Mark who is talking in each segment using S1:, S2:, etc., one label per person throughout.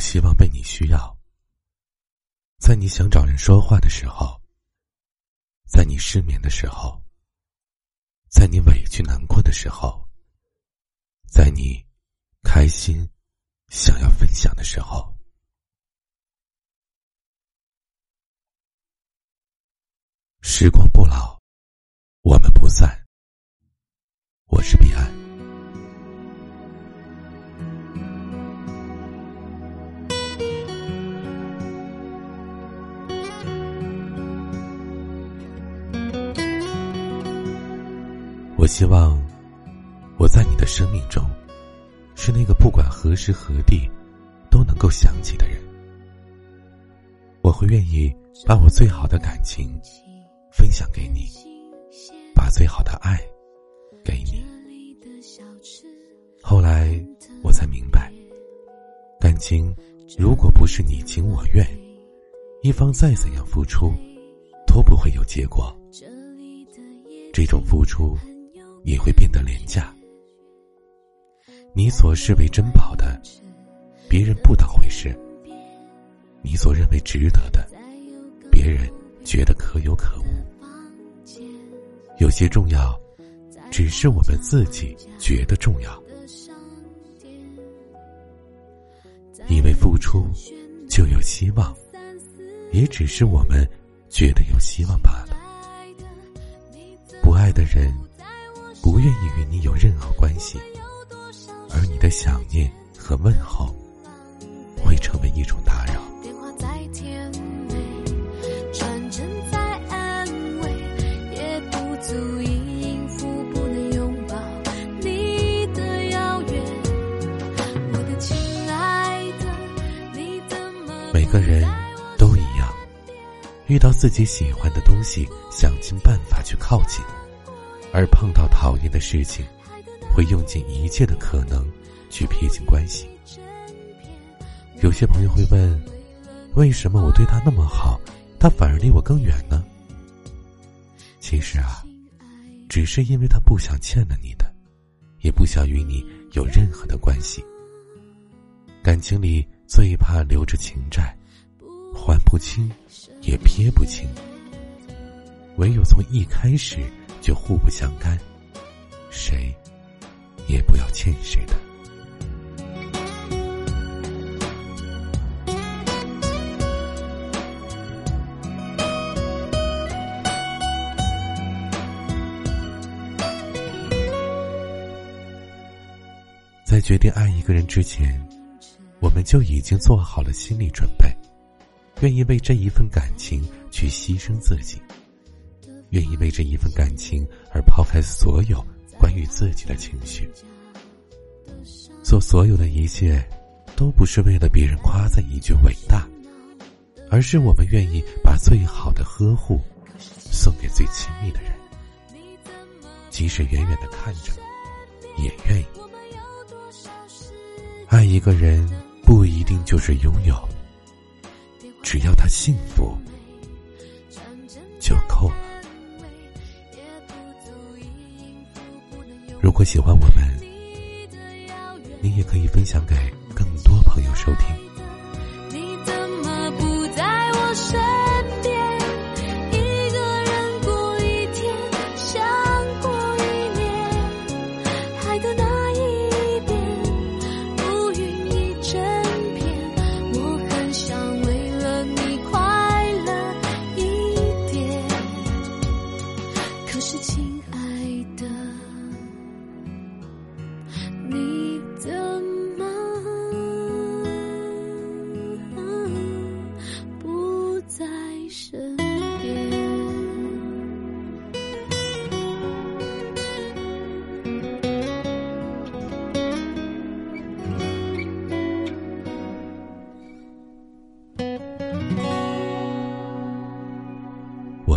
S1: 希望被你需要，在你想找人说话的时候，在你失眠的时候，在你委屈难过的时候，在你开心想要分享的时候。时光不老，我们不散。我希望我在你的生命中，是那个不管何时何地都能够想起的人。我会愿意把我最好的感情。分享给你，把最好的爱给你。后来我才明白，感情如果不是你情我愿，一方再怎样付出，都不会有结果。这种付出也会变得廉价。你所视为珍宝的，别人不当回事；你所认为值得的，别人觉得可有可无。有些重要，只是我们自己觉得重要。以为付出就有希望，也只是我们觉得有希望罢了。不爱的人，不愿意与你有任何关系，而你的想念和问候，会成为一种打扰。每个人都一样，遇到自己喜欢的东西，想尽办法去靠近；而碰到讨厌的事情，会用尽一切的可能去撇清关系。有些朋友会问：为什么我对他那么好，他反而离我更远呢？其实啊，只是因为他不想欠了你的，也不想与你有任何的关系。感情里。最怕留着情债，还不清，也撇不清。唯有从一开始就互不相干，谁也不要欠谁的。在决定爱一个人之前。我们就已经做好了心理准备，愿意为这一份感情去牺牲自己，愿意为这一份感情而抛开所有关于自己的情绪，做所有的一切，都不是为了别人夸赞一句伟大，而是我们愿意把最好的呵护送给最亲密的人，即使远远的看着，也愿意爱一个人。不一定就是拥有，只要他幸福喜欢我们，你也可以分享给更多朋友收听。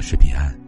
S1: 是彼岸。